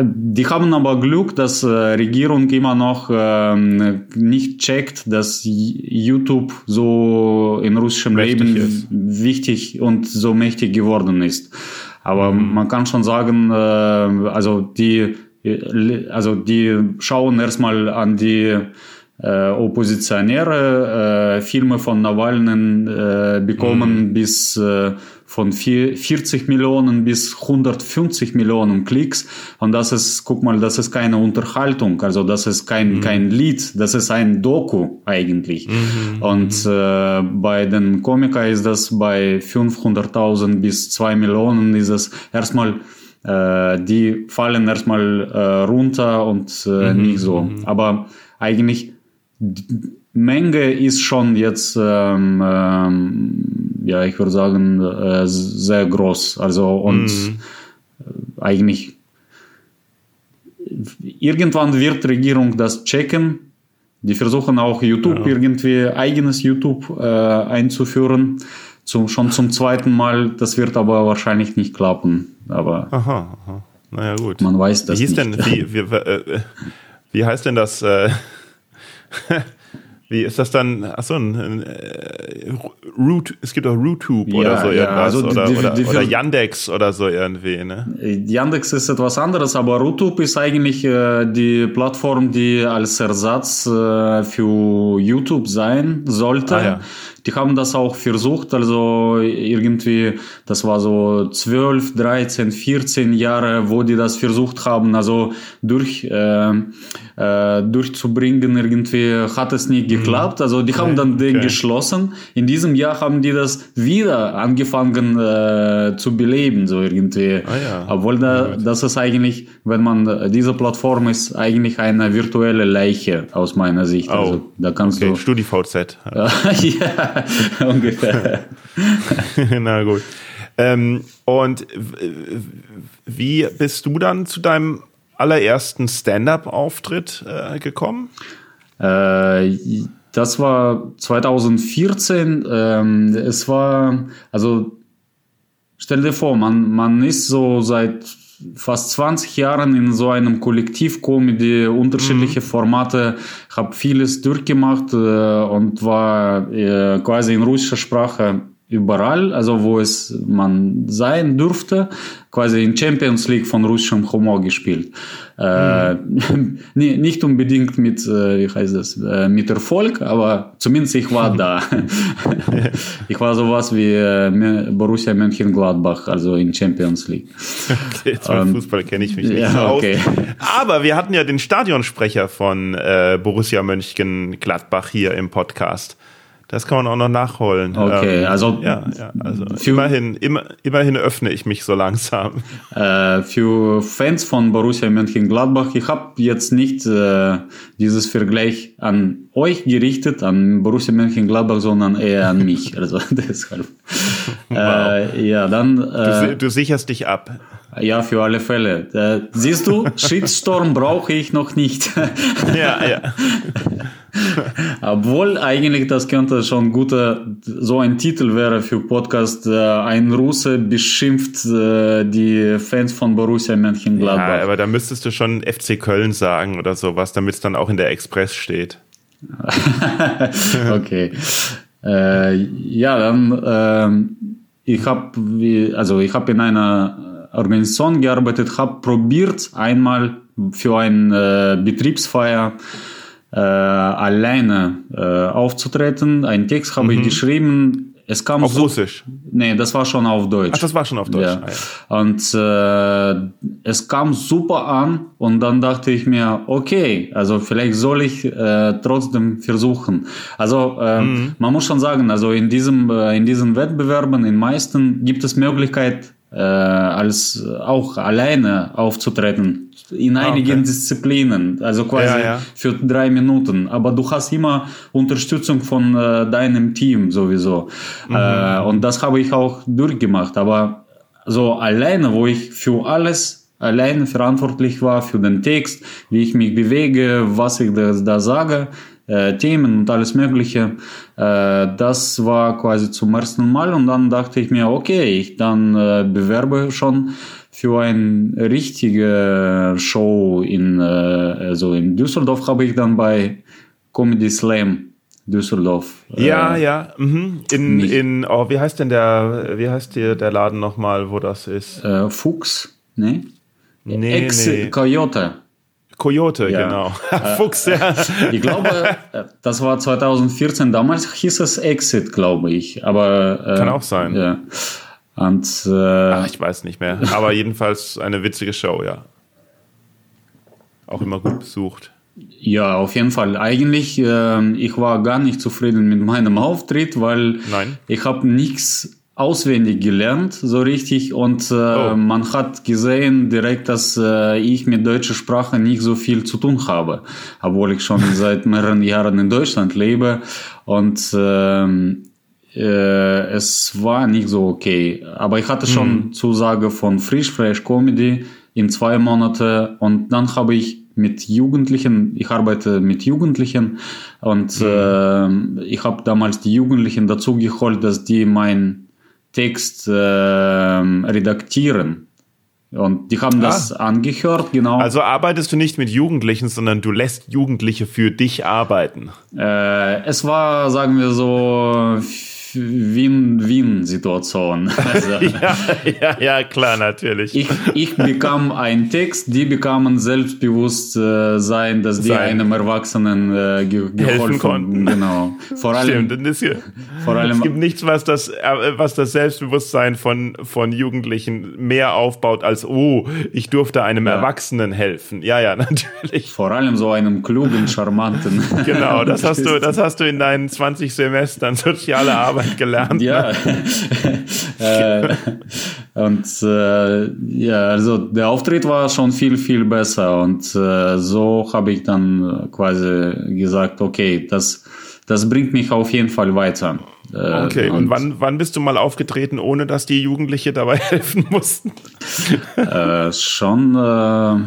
die haben aber Glück, dass äh, Regierung immer noch ähm, nicht checkt, dass YouTube so in russischem Leben ist. wichtig und so mächtig geworden ist. Aber mhm. man kann schon sagen, äh, also die, also die schauen erstmal an die äh, Oppositionäre, äh, Filme von Nawalny äh, bekommen mhm. bis äh, von 40 Millionen bis 150 Millionen Klicks. Und das ist, guck mal, das ist keine Unterhaltung, also das ist kein, mhm. kein Lied, das ist ein Doku eigentlich. Mhm. Und äh, bei den Komikern ist das bei 500.000 bis 2 Millionen ist es erstmal äh, die fallen erstmal äh, runter und äh, mhm. nicht so. Mhm. Aber eigentlich Menge ist schon jetzt, ähm, ähm, ja, ich würde sagen, äh, sehr groß. Also und mhm. eigentlich irgendwann wird Regierung das checken. Die versuchen auch YouTube ja. irgendwie eigenes YouTube äh, einzuführen. Zum, schon zum zweiten Mal. Das wird aber wahrscheinlich nicht klappen. Aber aha, aha. Naja, gut. Man weiß das wie nicht. Denn, wie, wie, äh, wie heißt denn das? Äh, Wie ist das dann? Achso, ein, ein äh, Root, es gibt auch RootTube ja, oder so irgendwas. Ja, also oder, die, oder, die, oder Yandex oder so irgendwie, ne? Yandex ist etwas anderes, aber RootTube ist eigentlich äh, die Plattform, die als Ersatz äh, für YouTube sein sollte. Ah, ja. Die haben das auch versucht, also irgendwie, das war so 12, 13, 14 Jahre, wo die das versucht haben, also durch, äh, äh, durchzubringen irgendwie, hat es nicht geklappt. Also die haben dann den okay. geschlossen. In diesem Jahr haben die das wieder angefangen äh, zu beleben, so irgendwie. Ah, ja. Obwohl da, das ist eigentlich, wenn man, diese Plattform ist eigentlich eine virtuelle Leiche aus meiner Sicht. Oh. Also da kannst okay. du. StudiVZ. ja. ungefähr. Na gut. Ähm, und wie bist du dann zu deinem allerersten Stand-up-Auftritt äh, gekommen? Äh, das war 2014. Ähm, es war, also stell dir vor, man, man ist so seit fast 20 Jahren in so einem Kollektiv-Comedy, unterschiedliche mhm. Formate, habe vieles durchgemacht äh, und war äh, quasi in russischer Sprache überall, also wo es man sein durfte, quasi in Champions League von russischem Humor gespielt. Äh, mhm. Äh, nicht unbedingt mit, äh, wie heißt das, äh, mit Erfolg, aber zumindest ich war da. ich war sowas wie Borussia Mönchengladbach, also in Champions League. Okay, um, Fußball kenne ich mich nicht ja, so okay. aus. Aber wir hatten ja den Stadionsprecher von äh, Borussia Mönchengladbach hier im Podcast. Das kann man auch noch nachholen. Okay, ähm, also, ja, ja, also immerhin, immer, immerhin öffne ich mich so langsam. Äh, für Fans von Borussia Mönchengladbach, ich habe jetzt nicht äh, dieses Vergleich an euch gerichtet, an Borussia Mönchengladbach, sondern eher an mich. Also deshalb. Wow. Äh, ja, dann. Du, du sicherst dich ab. Ja, für alle Fälle. Äh, siehst du, Shitstorm brauche ich noch nicht. ja, ja. Obwohl eigentlich das könnte schon guter, so ein Titel wäre für Podcast. Äh, ein Russe beschimpft äh, die Fans von Borussia Mönchengladbach. Ja, aber da müsstest du schon FC Köln sagen oder sowas, damit es dann auch in der Express steht. okay. Äh, ja, dann ähm, ich habe also ich habe in einer Organisation gearbeitet habe, probiert einmal für eine äh, Betriebsfeier äh, alleine äh, aufzutreten. Einen Text habe mhm. ich geschrieben. Es kam auf so, Russisch? Nee, das war schon auf Deutsch. Ach, das war schon auf Deutsch. Ja. Ah, ja. Und äh, es kam super an und dann dachte ich mir, okay, also vielleicht soll ich äh, trotzdem versuchen. Also äh, mhm. man muss schon sagen, also in diesem äh, in diesen Wettbewerben, in meisten gibt es Möglichkeit als auch alleine aufzutreten in ah, einigen okay. Disziplinen, also quasi ja, ja. für drei Minuten. Aber du hast immer Unterstützung von äh, deinem Team sowieso. Mhm. Äh, und das habe ich auch durchgemacht. Aber so alleine, wo ich für alles alleine verantwortlich war, für den Text, wie ich mich bewege, was ich da, da sage, äh, Themen und alles Mögliche. Äh, das war quasi zum ersten Mal und dann dachte ich mir, okay, ich dann äh, bewerbe schon für eine richtige Show in, äh, also in Düsseldorf habe ich dann bei Comedy Slam Düsseldorf. Ja, äh, ja. Mhm. In, in oh, wie heißt denn der, wie heißt der, der Laden nochmal, wo das ist? Äh, Fuchs, ne? Nee, Ex nee. Coyote. Coyote, ja. genau. Äh, Fuchs, ja. Ich glaube, äh, das war 2014. Damals hieß es Exit, glaube ich. Aber äh, kann auch sein. Ja. Und, äh, Ach, ich weiß nicht mehr. Aber jedenfalls eine witzige Show, ja. Auch immer gut besucht. Ja, auf jeden Fall. Eigentlich, äh, ich war gar nicht zufrieden mit meinem Auftritt, weil Nein. ich habe nichts auswendig gelernt, so richtig. Und äh, oh. man hat gesehen direkt, dass äh, ich mit deutscher Sprache nicht so viel zu tun habe, obwohl ich schon seit mehreren Jahren in Deutschland lebe. Und ähm, äh, es war nicht so okay. Aber ich hatte schon mhm. Zusage von Frisch Fresh Comedy in zwei Monate und dann habe ich mit Jugendlichen, ich arbeite mit Jugendlichen und mhm. äh, ich habe damals die Jugendlichen dazu geholt, dass die mein Text äh, redaktieren. Und die haben ah. das angehört, genau. Also arbeitest du nicht mit Jugendlichen, sondern du lässt Jugendliche für dich arbeiten. Äh, es war, sagen wir so, Win-Win-Situation. Also, ja, ja, ja, klar, natürlich. Ich, ich bekam einen Text, die bekamen Selbstbewusstsein, äh, dass die Sein. einem Erwachsenen äh, ge geholfen konnten. Genau. Vor allem, Stimmt, das hier, vor allem, es gibt nichts, was das, äh, was das Selbstbewusstsein von, von Jugendlichen mehr aufbaut als, oh, ich durfte einem ja. Erwachsenen helfen. Ja, ja, natürlich. Vor allem so einem klugen, charmanten. Genau, das hast du, das hast du in deinen 20 Semestern soziale Arbeit Arbeit gelernt. Ja. äh, und äh, ja, also der Auftritt war schon viel, viel besser. Und äh, so habe ich dann quasi gesagt, okay, das, das bringt mich auf jeden Fall weiter. Äh, okay, und, und wann, wann bist du mal aufgetreten, ohne dass die Jugendliche dabei helfen mussten? Äh, schon äh,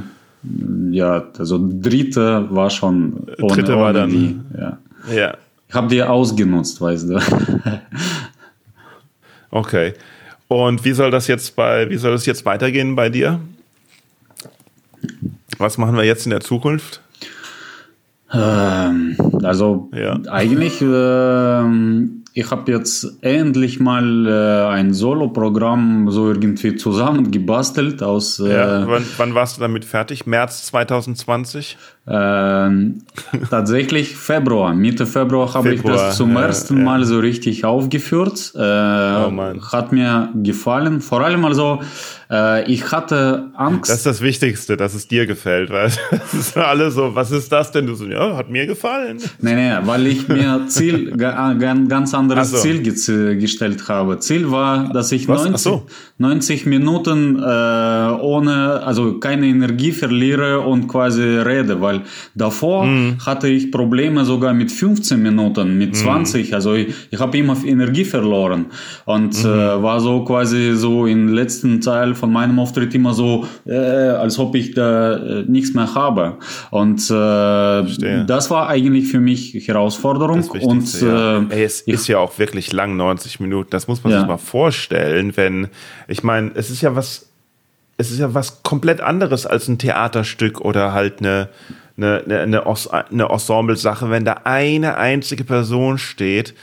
ja, also dritte war schon ohne, dritte war dann, die, ja. ja. Habe die ausgenutzt, weißt du. okay. Und wie soll das jetzt bei, wie soll das jetzt weitergehen bei dir? Was machen wir jetzt in der Zukunft? Ähm, also ja. eigentlich ähm, ich habe jetzt endlich mal äh, ein Solo-Programm so irgendwie zusammengebastelt aus. Äh, ja, wann, wann, warst du damit fertig? März 2020? Äh, tatsächlich Februar. Mitte Februar habe ich das zum ersten ja. Mal so richtig aufgeführt. Äh, oh hat mir gefallen. Vor allem also äh, ich hatte Angst. Das ist das Wichtigste, dass es dir gefällt, weil es ist alle so, was ist das denn? Du so, ja, hat mir gefallen. Nee, nee, weil ich mir Ziel, ganz anderes so. Ziel ge gestellt habe. Ziel war, dass ich 90, so. 90 Minuten äh, ohne, also keine Energie verliere und quasi rede, weil davor mm. hatte ich Probleme sogar mit 15 Minuten, mit 20, mm. also ich, ich habe immer Energie verloren und mm. äh, war so quasi so im letzten Teil von meinem Auftritt immer so, äh, als ob ich da äh, nichts mehr habe. Und äh, das war eigentlich für mich Herausforderung. Und ja. äh, Ey, es ist ja auch wirklich lang, 90 Minuten. Das muss man ja. sich mal vorstellen, wenn, ich meine, es ist ja was, es ist ja was komplett anderes als ein Theaterstück oder halt eine, eine, eine, eine Ensemble-Sache, wenn da eine einzige Person steht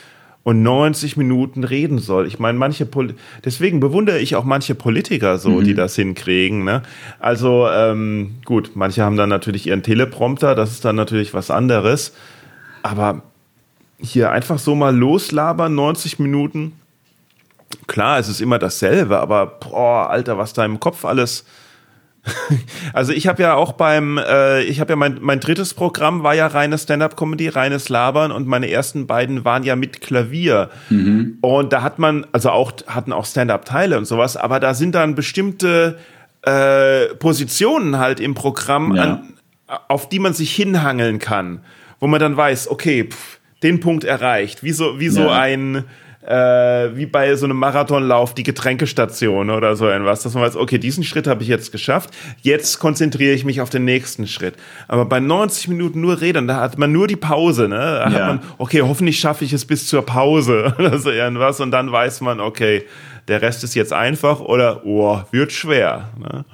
und 90 Minuten reden soll. Ich meine, manche Pol deswegen bewundere ich auch manche Politiker so, mhm. die das hinkriegen. Ne? Also ähm, gut, manche haben dann natürlich ihren Teleprompter, das ist dann natürlich was anderes. Aber hier einfach so mal loslabern, 90 Minuten. Klar, es ist immer dasselbe, aber boah, Alter, was da im Kopf alles Also ich habe ja auch beim, äh, ich habe ja mein, mein drittes Programm war ja reine Stand-up-Comedy, reines Labern und meine ersten beiden waren ja mit Klavier. Mhm. Und da hat man, also auch, hatten auch Stand-up-Teile und sowas, aber da sind dann bestimmte äh, Positionen halt im Programm, ja. an, auf die man sich hinhangeln kann, wo man dann weiß, okay, pff, den Punkt erreicht, wie so, wie so ja. ein äh, wie bei so einem Marathonlauf die Getränkestation oder so etwas, dass man weiß, okay, diesen Schritt habe ich jetzt geschafft, jetzt konzentriere ich mich auf den nächsten Schritt. Aber bei 90 Minuten nur reden, da hat man nur die Pause, ne? Da ja. hat man, okay, hoffentlich schaffe ich es bis zur Pause oder so irgendwas und dann weiß man, okay, der Rest ist jetzt einfach oder, oh, wird schwer. Ne?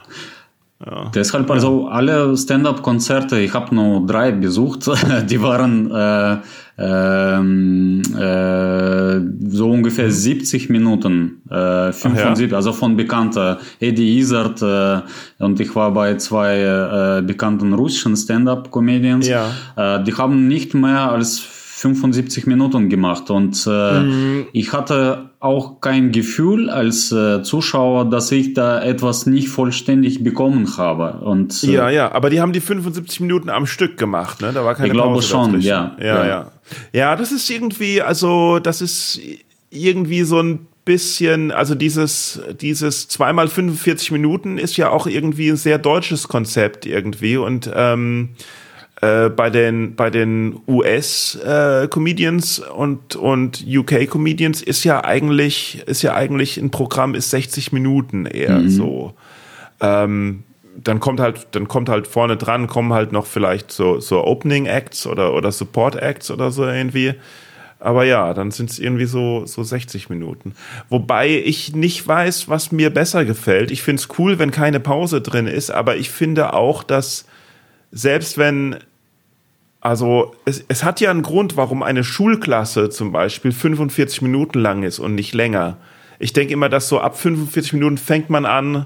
Ja. Deshalb also alle Stand-up-Konzerte, ich habe nur drei besucht, die waren äh, ähm, äh, so ungefähr 70 Minuten, äh, 75, ja. also von bekannter Eddie Izzard äh, und ich war bei zwei äh, bekannten russischen Stand-up-Comedians. Ja. Äh, die haben nicht mehr als 75 Minuten gemacht und äh, mhm. ich hatte auch kein Gefühl als äh, Zuschauer, dass ich da etwas nicht vollständig bekommen habe. Und, äh, ja, ja, aber die haben die 75 Minuten am Stück gemacht, ne? Da war keine ich glaube Pause schon, ja, ja, ja, ja. Ja, das ist irgendwie, also das ist irgendwie so ein bisschen, also dieses, dieses zweimal 45 Minuten ist ja auch irgendwie ein sehr deutsches Konzept irgendwie und ähm, äh, bei den bei den US äh, Comedians und und UK Comedians ist ja eigentlich ist ja eigentlich ein Programm ist 60 Minuten eher mhm. so. Ähm, dann kommt halt dann kommt halt vorne dran kommen halt noch vielleicht so so Opening Acts oder oder Support Acts oder so irgendwie. Aber ja, dann sind es irgendwie so, so 60 Minuten. Wobei ich nicht weiß, was mir besser gefällt. Ich finde es cool, wenn keine Pause drin ist, aber ich finde auch, dass selbst wenn, also es, es hat ja einen Grund, warum eine Schulklasse zum Beispiel 45 Minuten lang ist und nicht länger. Ich denke immer, dass so ab 45 Minuten fängt man an,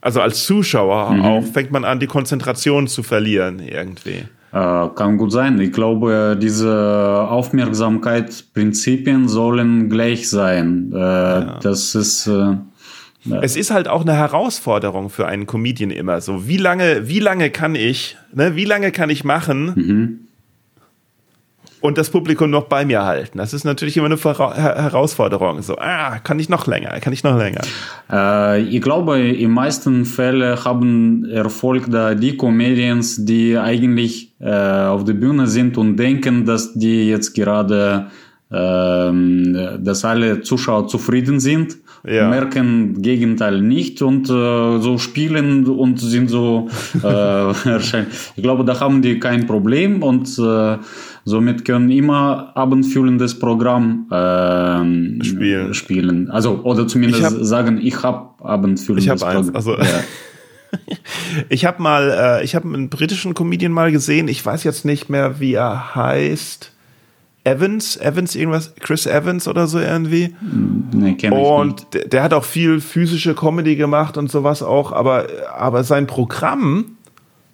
also als Zuschauer mhm. auch, fängt man an, die Konzentration zu verlieren irgendwie. Äh, kann gut sein. Ich glaube, diese Aufmerksamkeitsprinzipien sollen gleich sein. Äh, ja. Das ist äh, es ist halt auch eine Herausforderung für einen Comedian immer. So, wie lange, wie lange kann ich, ne, wie lange kann ich machen mhm. und das Publikum noch bei mir halten? Das ist natürlich immer eine Herausforderung. So, ah, kann ich noch länger, kann ich noch länger? Äh, ich glaube, in meisten Fällen haben Erfolg da die Comedians, die eigentlich äh, auf der Bühne sind und denken, dass die jetzt gerade dass alle Zuschauer zufrieden sind, ja. merken Gegenteil nicht und äh, so spielen und sind so äh, Ich glaube, da haben die kein Problem und äh, somit können immer abendfüllendes Programm äh, spielen. spielen. Also oder zumindest hab, sagen, ich habe abendfüllendes ich hab Programm. Eins, also ja. ich habe mal, äh, ich habe einen britischen Comedian mal gesehen. Ich weiß jetzt nicht mehr, wie er heißt Evans, Evans irgendwas, Chris Evans oder so irgendwie. Nee, kenn ich Und der, der hat auch viel physische Comedy gemacht und sowas auch, aber, aber sein Programm,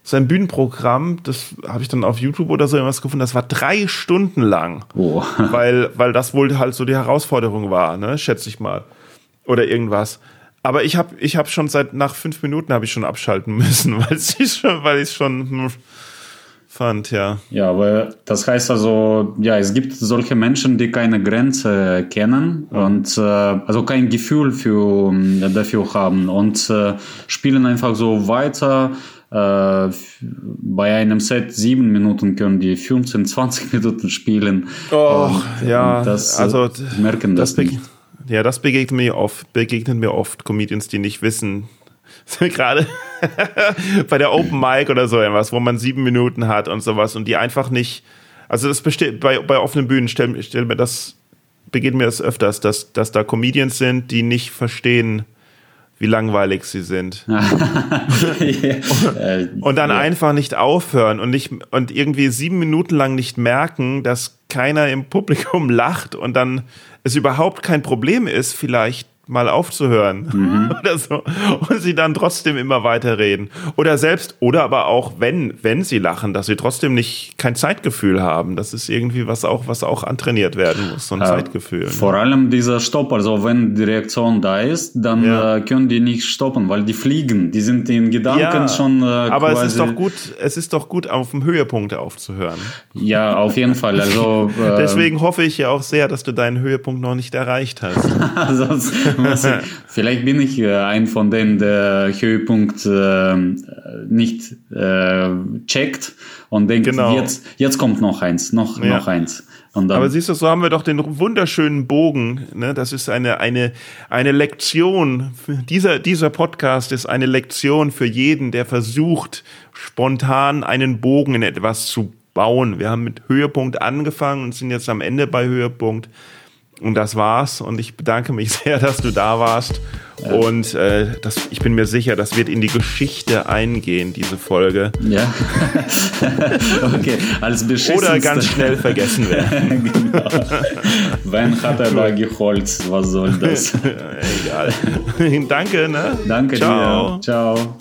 sein Bühnenprogramm, das habe ich dann auf YouTube oder so irgendwas gefunden, das war drei Stunden lang. Oh. Weil, weil das wohl halt so die Herausforderung war, ne, schätze ich mal. Oder irgendwas. Aber ich habe ich hab schon seit nach fünf Minuten habe ich schon abschalten müssen, weil ich schon, weil ich schon hm, fand, ja. Ja, aber das heißt also, ja, es gibt solche Menschen, die keine Grenze kennen und äh, also kein Gefühl für, äh, dafür haben und äh, spielen einfach so weiter. Äh, bei einem Set sieben Minuten können die 15, 20 Minuten spielen. Oh, Und, ja, äh, das, äh, also merken das, be- nicht. Ja, das begegnet mir oft, begegnet mir oft Comedians, die nicht wissen, gerade bei der Open Mic oder so irgendwas, wo man sieben Minuten hat und sowas und die einfach nicht, also das besteht bei, bei offenen Bühnen, stell, stell mir das, begegnet mir das öfters, dass, dass da Comedians sind, die nicht verstehen, wie langweilig sie sind. Äh, Und dann einfach nicht aufhören und nicht und irgendwie sieben Minuten lang nicht merken, dass keiner im Publikum lacht und dann es überhaupt kein Problem ist, vielleicht mal aufzuhören oder so und sie dann trotzdem immer weiterreden oder selbst oder aber auch wenn wenn sie lachen, dass sie trotzdem nicht kein Zeitgefühl haben. Das ist irgendwie was auch was auch antrainiert werden muss, so ein Zeitgefühl. ne? Vor allem dieser Stopp, also wenn die Reaktion da ist, dann Ja. äh, können die nicht stoppen, weil die fliegen, die sind in Gedanken schon äh, aber es ist doch gut, es ist doch gut, auf dem Höhepunkt aufzuhören. Ja, auf jeden Fall. Also äh, Deswegen hoffe ich ja auch sehr, dass du deinen Höhepunkt noch nicht erreicht hast. Sonst vielleicht bin ich äh, ein von denen, der Höhepunkt äh, nicht äh, checkt und denkt, Genau. jetzt, jetzt kommt noch eins, noch, Ja. noch eins. Aber siehst du, so haben wir doch den wunderschönen Bogen. Ne? Das ist eine, eine, eine Lektion. Dieser, dieser Podcast ist eine Lektion für jeden, der versucht, spontan einen Bogen in etwas zu bauen. Wir haben mit Höhepunkt angefangen und sind jetzt am Ende bei Höhepunkt. Und das war's. Und ich bedanke mich sehr, dass du da warst. Und äh, das, ich bin mir sicher, das wird in die Geschichte eingehen, diese Folge. ja. okay, als. Oder ganz schnell vergessen werden. genau. Wen hat er da geholt? Was soll das? Egal. Danke, ne? Danke Ciao. dir. Ciao.